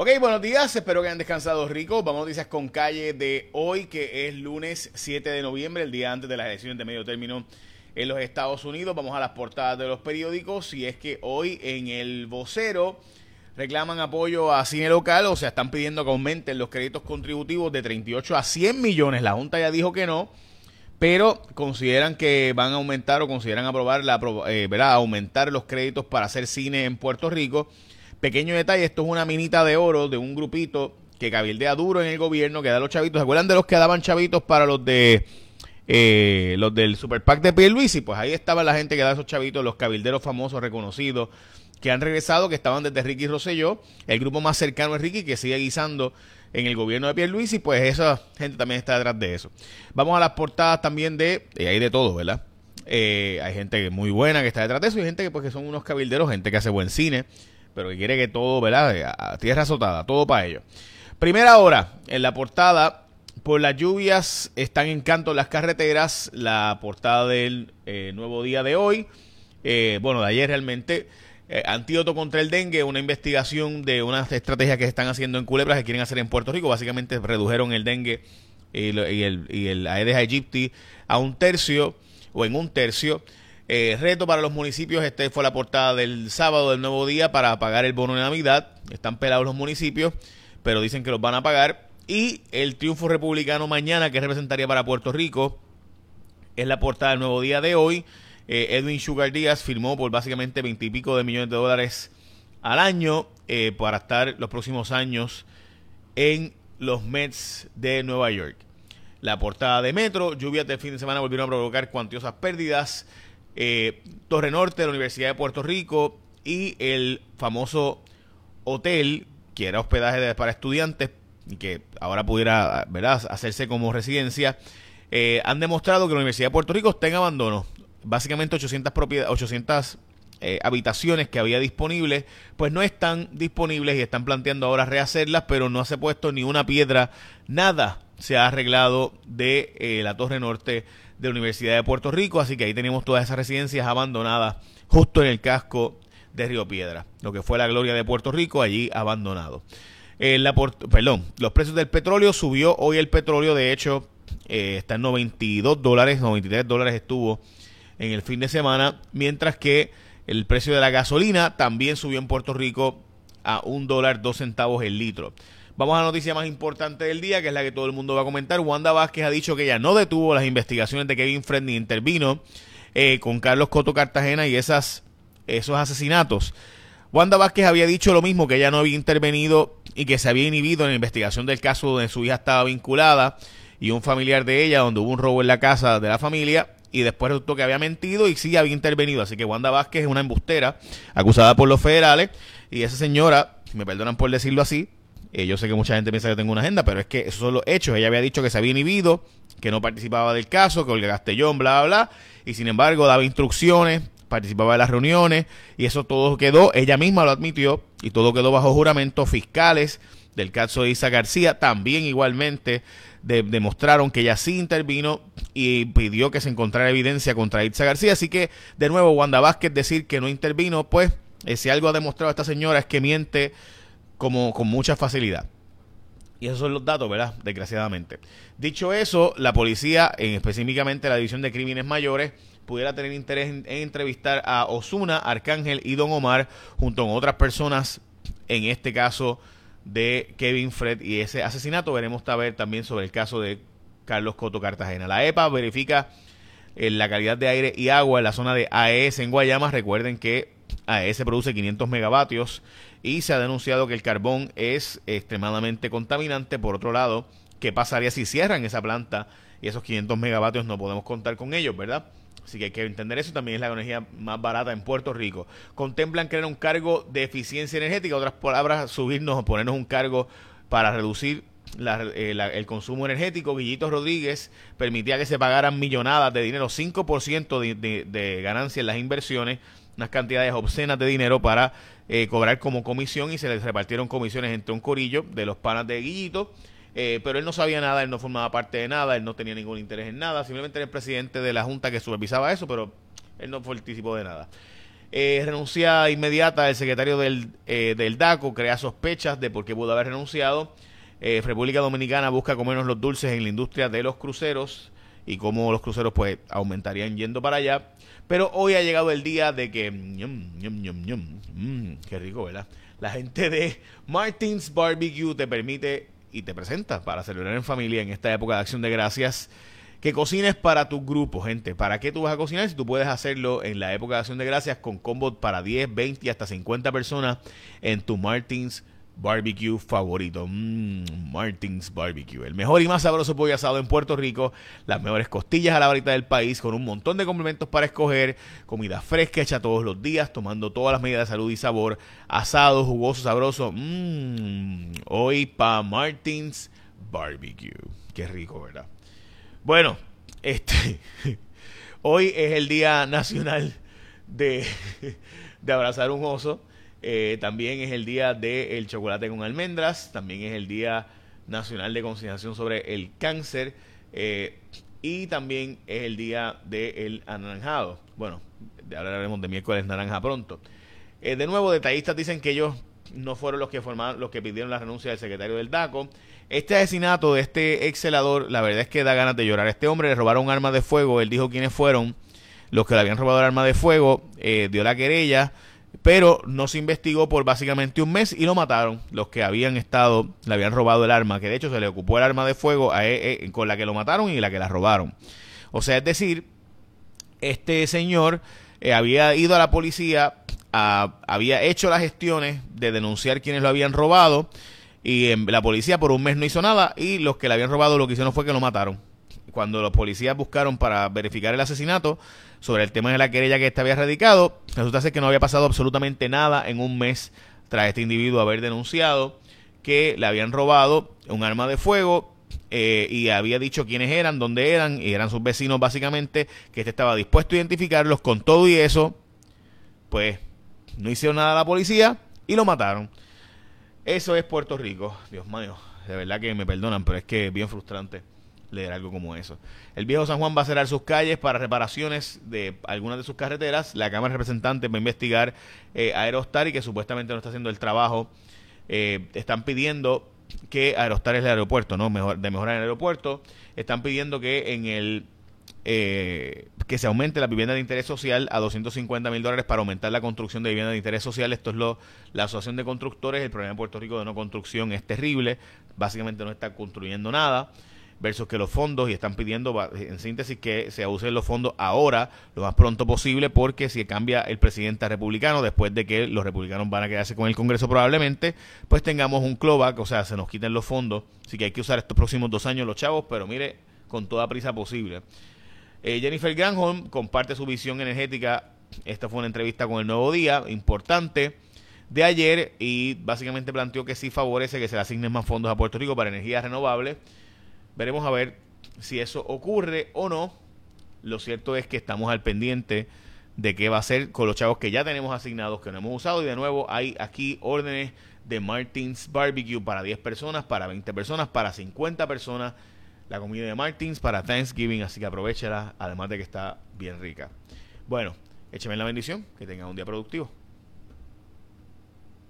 Ok, buenos días, espero que hayan descansado rico. Vamos a noticias con calle de hoy, que es lunes 7 de noviembre, el día antes de las elecciones de medio término en los Estados Unidos. Vamos a las portadas de los periódicos y es que hoy en el vocero reclaman apoyo a cine local, o sea, están pidiendo que aumenten los créditos contributivos de 38 a 100 millones. La Junta ya dijo que no, pero consideran que van a aumentar o consideran aprobar la eh, aumentar los créditos para hacer cine en Puerto Rico. Pequeño detalle, esto es una minita de oro de un grupito que cabildea duro en el gobierno, que da los chavitos. ¿Se acuerdan de los que daban chavitos para los de eh, los del Super PAC de y Pues ahí estaba la gente que da esos chavitos, los cabilderos famosos, reconocidos, que han regresado, que estaban desde Ricky Rosselló, el grupo más cercano es Ricky, que sigue guisando en el gobierno de y pues esa gente también está detrás de eso. Vamos a las portadas también de, y hay de todo, ¿verdad? Eh, hay gente muy buena que está detrás de eso y gente que, pues, que son unos cabilderos, gente que hace buen cine pero que quiere que todo, ¿verdad? A tierra azotada, todo para ellos. Primera hora, en la portada, por las lluvias están en canto las carreteras, la portada del eh, nuevo día de hoy, eh, bueno, de ayer realmente, eh, antídoto contra el dengue, una investigación de unas estrategias que están haciendo en Culebras que quieren hacer en Puerto Rico, básicamente redujeron el dengue y, el, y el Aedes aegypti a un tercio o en un tercio. Eh, reto para los municipios, este fue la portada del sábado del nuevo día para pagar el bono de Navidad. Están pelados los municipios, pero dicen que los van a pagar. Y el triunfo republicano mañana, que representaría para Puerto Rico, es la portada del nuevo día de hoy. Eh, Edwin Sugar Díaz firmó por básicamente veintipico de millones de dólares al año eh, para estar los próximos años en los Mets de Nueva York. La portada de Metro, lluvias de fin de semana volvieron a provocar cuantiosas pérdidas eh, Torre Norte la Universidad de Puerto Rico y el famoso hotel que era hospedaje para estudiantes y que ahora pudiera ¿verdad? hacerse como residencia, eh, han demostrado que la Universidad de Puerto Rico está en abandono. Básicamente 800, propiedades, 800 eh, habitaciones que había disponibles, pues no están disponibles y están planteando ahora rehacerlas, pero no se ha puesto ni una piedra, nada se ha arreglado de la Torre Norte de la Universidad de Puerto Rico, así que ahí tenemos todas esas residencias abandonadas justo en el casco de Río Piedra, lo que fue la gloria de Puerto Rico, allí abandonado. Eh, perdón, los precios del petróleo subió hoy el petróleo, de hecho, eh, está en 92 dólares, 93 dólares estuvo en el fin de semana, mientras que el precio de la gasolina también subió en Puerto Rico a un dólar dos centavos el litro. Vamos a la noticia más importante del día, que es la que todo el mundo va a comentar. Wanda Vázquez ha dicho que ella no detuvo las investigaciones de Kevin Fred ni intervino eh, con Carlos Coto Cartagena y esas, esos asesinatos. Wanda Vázquez había dicho lo mismo, que ella no había intervenido y que se había inhibido en la investigación del caso donde su hija estaba vinculada y un familiar de ella, donde hubo un robo en la casa de la familia y después resultó que había mentido y sí había intervenido. Así que Wanda Vázquez es una embustera acusada por los federales y esa señora, me perdonan por decirlo así, eh, yo sé que mucha gente piensa que tengo una agenda, pero es que esos son los hechos. Ella había dicho que se había inhibido, que no participaba del caso, que Olga Castellón, bla, bla, bla. Y sin embargo daba instrucciones, participaba de las reuniones y eso todo quedó, ella misma lo admitió y todo quedó bajo juramento. Fiscales del caso de Isa García también igualmente demostraron que ella sí intervino y pidió que se encontrara evidencia contra Isa García. Así que, de nuevo, Wanda Vázquez decir que no intervino, pues, eh, si algo ha demostrado esta señora es que miente como con mucha facilidad. Y esos son los datos, ¿verdad? Desgraciadamente. Dicho eso, la policía, en específicamente la División de Crímenes Mayores, pudiera tener interés en, entrevistar a Osuna, Arcángel y Don Omar, junto con otras personas, en este caso de Kevin Fred y ese asesinato. Veremos también sobre el caso de Carlos Coto Cartagena. La EPA verifica eh, la calidad de aire y agua en la zona de AES en Guayama. Recuerden que AES produce 500 megavatios y se ha denunciado que el carbón es extremadamente contaminante. Por otro lado, ¿qué pasaría si cierran esa planta y esos 500 megavatios no podemos contar con ellos, verdad? Así que hay que entender eso. También es la energía más barata en Puerto Rico. Contemplan crear un cargo de eficiencia energética. Otras palabras, subirnos o ponernos un cargo para reducir eh, el consumo energético. Guillito Rodríguez permitía que se pagaran millonadas de dinero, 5% de, de, de ganancia en las inversiones unas cantidades obscenas de dinero para eh, cobrar como comisión y se les repartieron comisiones entre un corillo de los panas de Guillito. Eh, pero él no sabía nada, él no formaba parte de nada, él no tenía ningún interés en nada, simplemente era el presidente de la junta que supervisaba eso, pero él no participó de nada. Eh, renuncia inmediata el secretario del, eh, del DACO, crea sospechas de por qué pudo haber renunciado. República Dominicana busca comernos los dulces en la industria de los cruceros y cómo los cruceros pues aumentarían yendo para allá. Pero hoy ha llegado el día de que... Qué rico, ¿verdad? La gente de Martins Barbecue te permite y te presenta para celebrar en familia en esta época de acción de gracias que cocines para tu grupo, gente. ¿Para qué tú vas a cocinar si tú puedes hacerlo en la época de acción de gracias con combos para 10, 20 y hasta 50 personas en tu Martins barbecue favorito. Mmm, Martins Barbecue. El mejor y más sabroso pollo asado en Puerto Rico. Las mejores costillas a la varita del país con un montón de complementos para escoger. Comida fresca hecha todos los días, tomando todas las medidas de salud y sabor. Asado, jugoso, sabroso. Mmm, hoy para Martins Barbecue. Qué rico, ¿verdad? Bueno, este hoy es el Día Nacional de, de abrazar un oso. Eh, también es el día del chocolate con almendras. También es el Día Nacional de Concienciación sobre el Cáncer. Eh, y también es el día del anaranjado. Bueno, ahora hablaremos de miércoles naranja pronto. Eh, de nuevo, detallistas dicen que ellos no fueron los que formaron, los que pidieron la renuncia del secretario del DACO. Este asesinato de este ex celador, la verdad es que da ganas de llorar. Este hombre le robaron arma de fuego, él dijo quiénes fueron los que le habían robado el arma de fuego, dio la querella, pero no se investigó por básicamente un mes y lo mataron. Los que habían estado, le habían robado el arma, que de hecho se le ocupó el arma de fuego a, e, e, con la que lo mataron y la que la robaron. O sea, es decir, este señor eh, había ido a la policía había hecho las gestiones de denunciar quienes lo habían robado y la policía por un mes no hizo nada y los que le habían robado lo que hicieron fue que lo mataron. Cuando los policías buscaron para verificar el asesinato sobre el tema de la querella que este había radicado, resulta ser que no había pasado absolutamente nada en un mes tras este individuo haber denunciado que le habían robado un arma de fuego eh, y había dicho quiénes eran, dónde eran, y eran sus vecinos básicamente, que este estaba dispuesto a identificarlos con todo y eso, pues no hicieron nada a la policía y lo mataron. Eso es Puerto Rico. Dios mío, de verdad que me perdonan, pero es que es bien frustrante leer algo como eso. El viejo San Juan va a cerrar sus calles para reparaciones de algunas de sus carreteras. La Cámara de Representantes va a investigar eh, Aerostar y que supuestamente no está haciendo el trabajo. Eh, están pidiendo que Aerostar es el aeropuerto, ¿no? Mejor, de mejorar el aeropuerto. Están pidiendo que en el eh, que se aumente la vivienda de interés social a 250 mil dólares para aumentar la construcción de vivienda de interés social. Esto es lo la Asociación de Constructores. El problema en Puerto Rico de no construcción es terrible. Básicamente no está construyendo nada. Versus que los fondos, y están pidiendo en síntesis que se usen los fondos ahora, lo más pronto posible, porque si cambia el presidente republicano, después de que los republicanos van a quedarse con el Congreso probablemente, pues tengamos un clawback, o sea, se nos quiten los fondos. Así que hay que usar estos próximos dos años los chavos, pero mire, con toda prisa posible. Eh, Jennifer Granholm comparte su visión energética. Esta fue una entrevista con el Nuevo Día, importante, de ayer y básicamente planteó que sí favorece que se le asignen más fondos a Puerto Rico para energías renovables. Veremos a ver si eso ocurre o no. Lo cierto es que estamos al pendiente de qué va a ser con los chavos que ya tenemos asignados, que no hemos usado. Y de nuevo hay aquí órdenes de Martins Barbecue para 10 personas, para 20 personas, para 50 personas la comida de Martins para Thanksgiving, así que aprovechala, además de que está bien rica. Bueno, écheme la bendición, que tengan un día productivo.